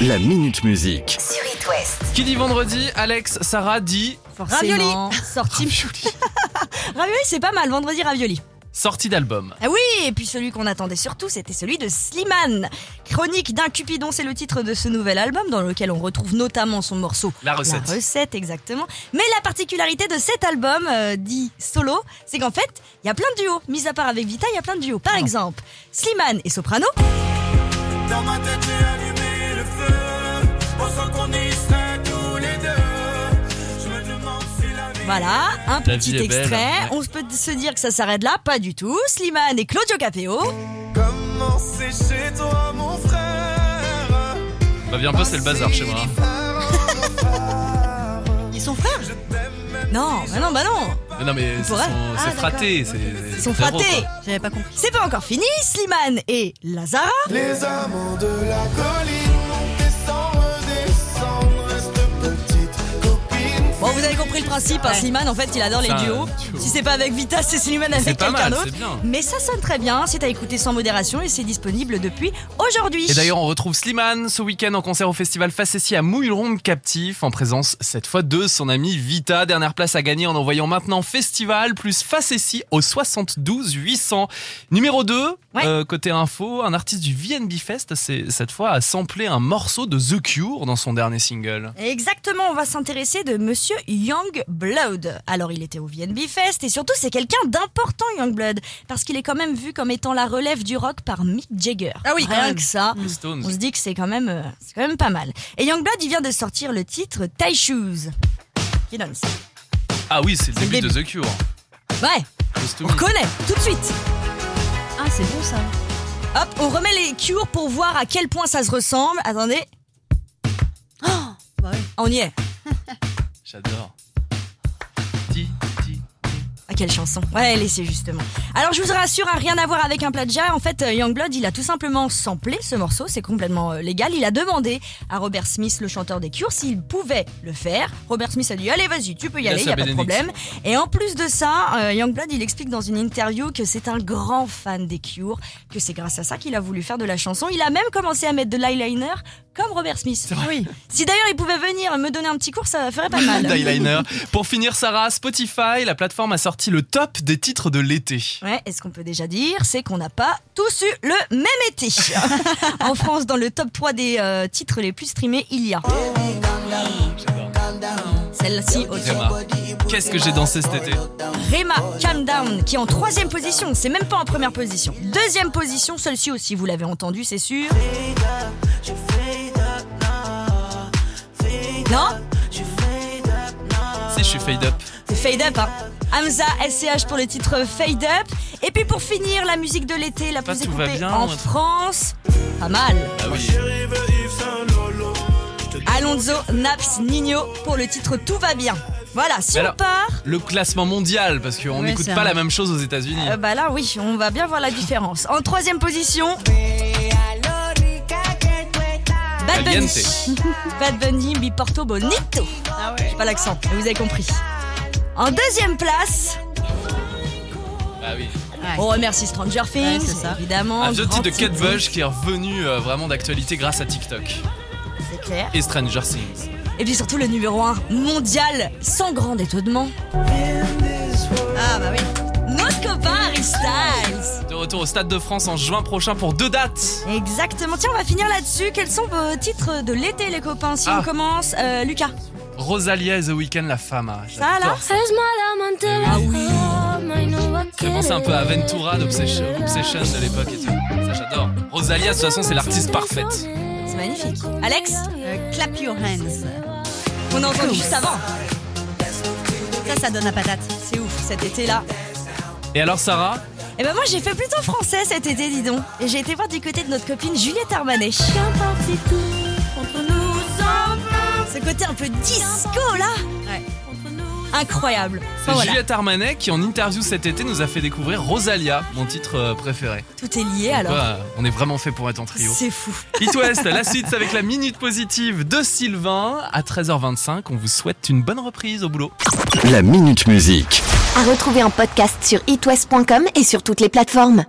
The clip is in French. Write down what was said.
La Minute Musique. sur It West. Qui dit vendredi, Alex, Sarah dit Ravioli. Forcément, Sorti. ravioli. Ravioli, c'est pas mal. Vendredi, ravioli. Sortie d'album. Ah oui, et puis celui qu'on attendait surtout, c'était celui de Slimane. Chronique d'un Cupidon, c'est le titre de ce nouvel album dans lequel on retrouve notamment son morceau. La recette. La recette, exactement. Mais la particularité de cet album, euh, dit solo, c'est qu'en fait, il y a plein de duos. Mis à part avec Vita, il y a plein de duos. Par exemple, Slimane et Soprano. Dans ma tête Voilà, un La petit vie est belle, extrait. ouais. On peut se dire que ça s'arrête là, pas du tout. Slimane et Claudio Capéo. Comment c'est chez toi mon frère Bah viens pas, c'est le bazar chez moi. Ils sont frères Non, bah non, bah non. Mais non mais c'est son- Ah, c'est fraté, c'est Ils sont frérot, fratés. quoi. J'avais pas compris. C'est pas encore fini. Slimane et Lazara. Les amants de la colline avez compris le principe. hein. Slimane, en fait, il adore les Ça, duos. duo. Si c'est pas avec Vita, c'est Slimane avec pas quelqu'un mal, d'autre. c'est bien. Mais ça sonne très bien. C'est à écouter sans modération et c'est disponible depuis aujourd'hui. Et d'ailleurs, on retrouve Slimane ce week-end en concert au festival Facessi à Mouilleronde Captif, en présence cette fois de son ami Vita. Dernière place à gagner en envoyant maintenant Festival plus Facessi au 72 800. Numéro 2, Ouais. euh, côté info, un artiste du VNB Fest, c'est cette fois a samplé un morceau de The Cure dans son dernier single. Exactement, on va s'intéresser de Monsieur Youngblood. Alors, il était au VNB Fest et surtout, c'est quelqu'un d'important, Youngblood, parce qu'il est quand même vu comme étant la relève du rock par Mick Jagger. Ah oui, quand rien même. que ça. On se dit que c'est quand même, euh, c'est quand même pas mal. Et Youngblood, il vient de sortir le titre Tie Shoes. Qui donne ça? Ah oui, c'est le début de The Cure. Ouais, on me. reconnaît tout de suite. Ah, c'est bon ça. Hop, on remet les cures pour voir à quel point ça se ressemble. Attendez, Bah ouais. on y est. J'adore. Ti, ti. Ah, quelle chanson Ouais, laissez justement. Alors, je vous rassure, hein, rien à voir avec un plagiat. En fait, euh, Youngblood, il a tout simplement samplé ce morceau. C'est complètement euh, légal. Il a demandé à Robert Smith, le chanteur des Cures, s'il pouvait le faire. Robert Smith a dit Allez, vas-y, tu peux y aller, il n'y a pas de problème. Et en plus de ça, euh, Youngblood, il explique dans une interview que c'est un grand fan des Cures, que c'est grâce à ça qu'il a voulu faire de la chanson. Il a même commencé à mettre de l'eyeliner comme Robert Smith. Oui. Si d'ailleurs il pouvait venir me donner un petit cours, ça ferait pas mal. Pour finir, Sarah, Spotify, la plateforme a sorti le top des titres de l'été. Ouais, et ce qu'on peut déjà dire, c'est qu'on n'a pas tous eu le même été. en France, dans le top 3 des euh, titres les plus streamés, il y a celle-ci aussi. Qu'est-ce que j'ai dansé cet été Rema, Calm Down, qui est en troisième position. C'est même pas en première position. Deuxième position, celle-ci aussi, vous l'avez entendu, c'est sûr. Je suis fade up. C'est Fade Up, hein. Hamza, SCH pour le titre Fade Up. Et puis pour finir, la musique de l'été la plus écoutée bien, en France. Pas mal. Ah oui. Alonso, Naps, Nino pour le titre Tout va bien. Voilà, si on part, Le classement mondial, parce qu'on n'écoute c'est pas vrai. la même chose aux États-Unis. euh, bah là oui, on va bien voir la différence. En troisième position, Bad Bunny. Bad Bunny, Mi Porto Bonito. Ah ouais. Pas l'accent, mais vous avez compris. En deuxième place, Ah oui. on remercie Stranger Things, Ouais, c'est ça. évidemment. Un vieux titre de Kate Bush qui est revenu euh, vraiment d'actualité grâce à TikTok C'est clair. et Stranger Things. Et puis surtout le numéro 1 mondial, sans grand étonnement, Ah bah oui. notre copain Harry Styles. Retour au Stade de France en juin prochain pour deux dates. Exactement. Tiens, on va finir là-dessus. Quels sont vos titres de l'été, les copains Si Ah. on commense, euh, Lucas. Rosalia et The Weeknd, la femme. ah, Ça, là j'adore Ah oui. Ça fait penser un peu à Ventura d'Obsession Obsession de l'époque et tout. Ça, j'adore. Rosalia, de toute façon, c'est l'artiste parfaite. C'est magnifique. Alex, Euh, clap your hands. on a entendu juste avant. Ça, ça donne la patate. C'est ouf, cet été-là. Et alors, Sarah Eh ben moi, j'ai fait plutôt français cet été, dis donc. Et j'ai été voir du côté de notre copine Juliette Armanet. Ce côté un peu disco, là Ouais. Incroyable. C'est voilà, Juliette Armanet qui, en interview cet été, nous a fait découvrir Rosalia, mon titre euh, préféré. tout est lié alors. On est vraiment fait pour être en trio. C'est fou. It West, la suite avec la minute positive de Sylvain à 13h25. On vous souhaite une bonne reprise au boulot. La Minute Musique. À retrouver en podcast sur itwest.com et sur toutes les plateformes.